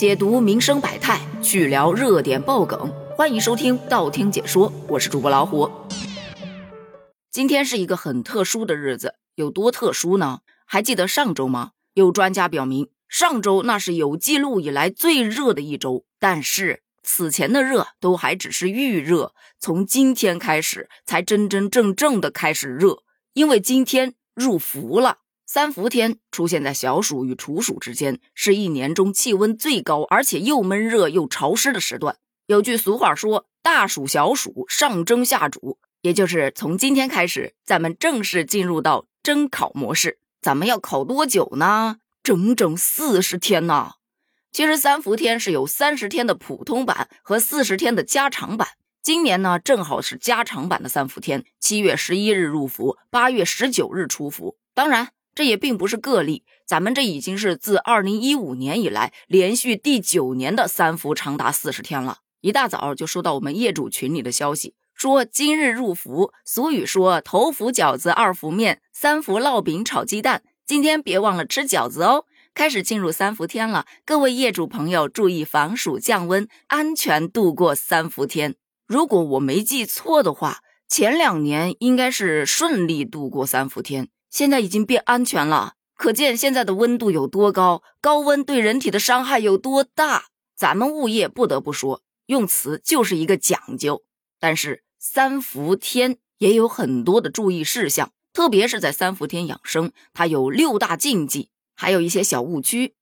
解读民生百态，去聊热点爆梗，欢迎收听道听解说，我是主播老虎。今天是一个很特殊的日子，有多特殊呢？还记得上周吗？有专家表明，上周那是有记录以来最热的一周。但是此前的热都还只是预热，从今天开始才真真正正的开始热，因为今天入伏了。三伏天出现在小暑与处暑之间，是一年中气温最高，而且又闷热又潮湿的时段。有句俗话说：“大暑小暑，上蒸下煮。”也就是从今天开始，咱们正式进入到蒸烤模式。咱们要烤多久呢？整整四十天呢。其实三伏天是有三十天的普通版和四十天的加长版。今年呢，正好是加长版的三伏天，七月十一日入伏，八月十九日出伏。当然，这也并不是个例，咱们这已经是自二零一五年以来连续第九年的三伏长达四十天了。一大早就收到我们业主群里的消息。说今日入伏，俗语说头伏饺子，二伏面，三伏烙饼炒鸡蛋。今天别忘了吃饺子哦。开始进入三伏天了，各位业主朋友注意防暑降温，安全度过三伏天。如果我没记错的话，前两年应该是顺利度过三伏天，现在已经变安全了。可见现在的温度有多高，高温对人体的伤害有多大。咱们物业不得不说，用词就是一个讲究，但是。三伏天也有很多的注意事项，特别是在三伏天养生，它有六大禁忌，还有一些小误区，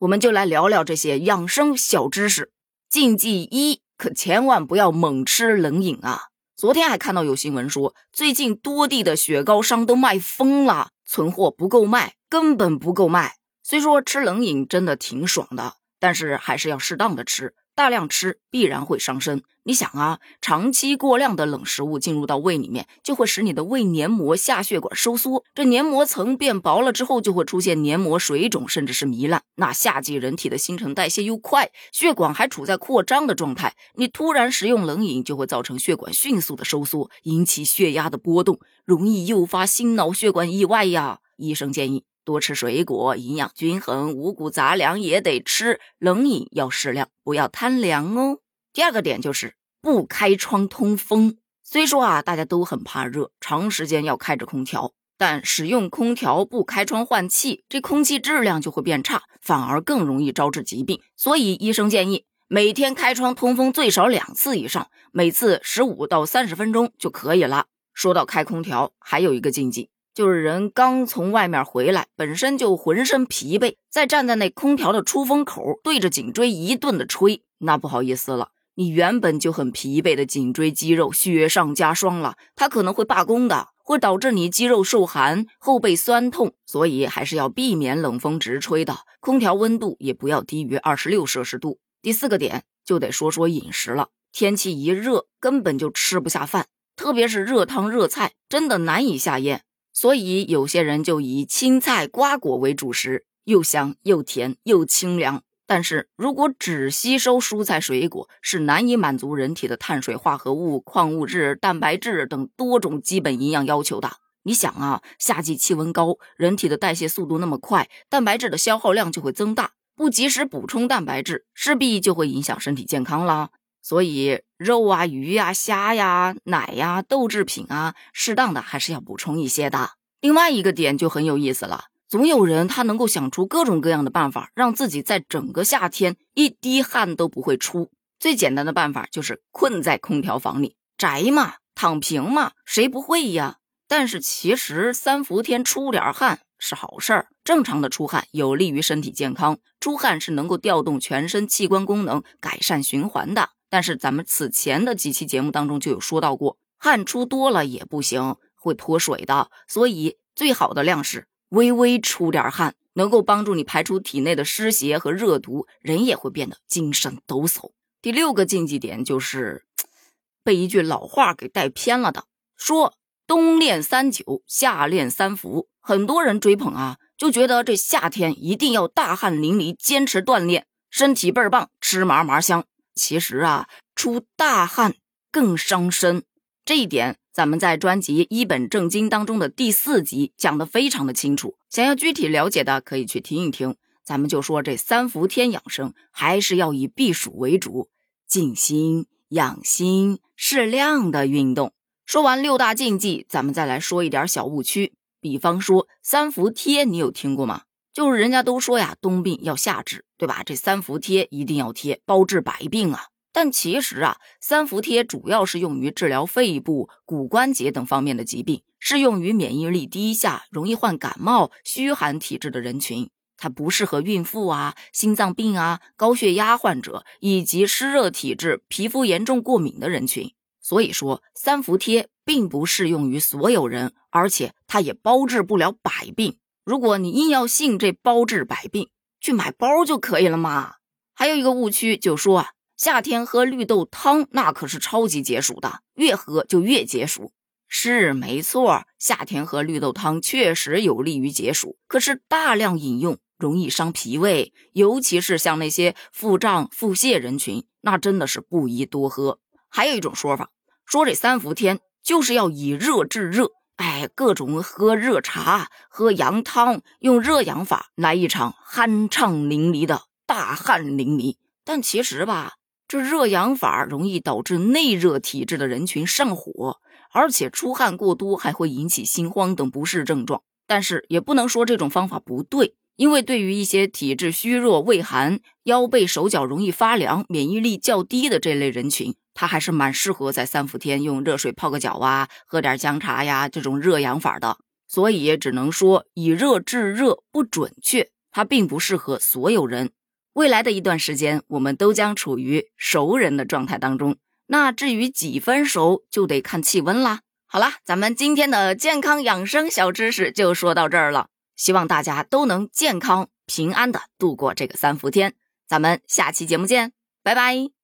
我们就来聊聊这些养生小知识。禁忌一，可千万不要猛吃冷饮啊！昨天还看到有新闻说，最近多地的雪糕商都卖疯了，存货不够卖，根本不够卖。虽说吃冷饮真的挺爽的，但是还是要适当的吃。大量吃必然会伤身。你想啊，长期过量的冷食物进入到胃里面，就会使你的胃黏膜下血管收缩，这黏膜层变薄了之后，就会出现黏膜水肿，甚至是糜烂。那夏季人体的新陈代谢又快，血管还处在扩张的状态，你突然食用冷饮，就会造成血管迅速的收缩，引起血压的波动，容易诱发心脑血管意外呀。医生建议。多吃水果，营养均衡，五谷杂粮也得吃，冷饮要适量，不要贪凉哦。第二个点就是不开窗通风。虽说啊，大家都很怕热，长时间要开着空调，但使用空调不开窗换气，这空气质量就会变差，反而更容易招致疾病。所以医生建议每天开窗通风最少两次以上，每次十五到三十分钟就可以了。说到开空调，还有一个禁忌。就是人刚从外面回来，本身就浑身疲惫，再站在那空调的出风口，对着颈椎一顿的吹，那不好意思了，你原本就很疲惫的颈椎肌肉雪上加霜了，它可能会罢工的，会导致你肌肉受寒、后背酸痛，所以还是要避免冷风直吹的，空调温度也不要低于二十六摄氏度。第四个点就得说说饮食了，天气一热，根本就吃不下饭，特别是热汤热菜，真的难以下咽。所以有些人就以青菜瓜果为主食，又香又甜又清凉。但是如果只吸收蔬菜水果，是难以满足人体的碳水化合物、矿物质、蛋白质等多种基本营养要求的。你想啊，夏季气温高，人体的代谢速度那么快，蛋白质的消耗量就会增大，不及时补充蛋白质，势必就会影响身体健康啦。所以肉啊、鱼呀、虾呀、奶呀、豆制品啊，适当的还是要补充一些的。另外一个点就很有意思了，总有人他能够想出各种各样的办法，让自己在整个夏天一滴汗都不会出。最简单的办法就是困在空调房里宅嘛，躺平嘛，谁不会呀？但是其实三伏天出点汗是好事儿，正常的出汗有利于身体健康，出汗是能够调动全身器官功能，改善循环的。但是咱们此前的几期节目当中就有说到过，汗出多了也不行，会脱水的。所以最好的量是微微出点汗，能够帮助你排出体内的湿邪和热毒，人也会变得精神抖擞。第六个禁忌点就是被一句老话给带偏了的，说冬练三九，夏练三伏。很多人追捧啊，就觉得这夏天一定要大汗淋漓，坚持锻炼，身体倍儿棒，吃嘛嘛香。其实啊，出大汗更伤身，这一点咱们在专辑《一本正经》当中的第四集讲的非常的清楚。想要具体了解的，可以去听一听。咱们就说这三伏天养生还是要以避暑为主，静心养心，适量的运动。说完六大禁忌，咱们再来说一点小误区。比方说三伏贴，你有听过吗？就是人家都说呀，冬病要夏治，对吧？这三伏贴一定要贴，包治百病啊。但其实啊，三伏贴主要是用于治疗肺部、骨关节等方面的疾病，适用于免疫力低下、容易患感冒、虚寒体质的人群。它不适合孕妇啊、心脏病啊、高血压患者以及湿热体质、皮肤严重过敏的人群。所以说，三伏贴并不适用于所有人，而且它也包治不了百病。如果你硬要信这包治百病，去买包就可以了嘛。还有一个误区，就说啊，夏天喝绿豆汤那可是超级解暑的，越喝就越解暑。是没错，夏天喝绿豆汤确实有利于解暑，可是大量饮用容易伤脾胃，尤其是像那些腹胀、腹泻人群，那真的是不宜多喝。还有一种说法。说这三伏天就是要以热制热，哎，各种喝热茶、喝羊汤，用热养法来一场酣畅淋漓的大汗淋漓。但其实吧，这热养法容易导致内热体质的人群上火，而且出汗过多还会引起心慌等不适症状。但是也不能说这种方法不对，因为对于一些体质虚弱、畏寒、腰背手脚容易发凉、免疫力较低的这类人群。它还是蛮适合在三伏天用热水泡个脚啊，喝点姜茶呀，这种热养法的。所以只能说以热制热不准确，它并不适合所有人。未来的一段时间，我们都将处于熟人的状态当中。那至于几分熟，就得看气温啦。好啦，咱们今天的健康养生小知识就说到这儿了。希望大家都能健康平安的度过这个三伏天。咱们下期节目见，拜拜。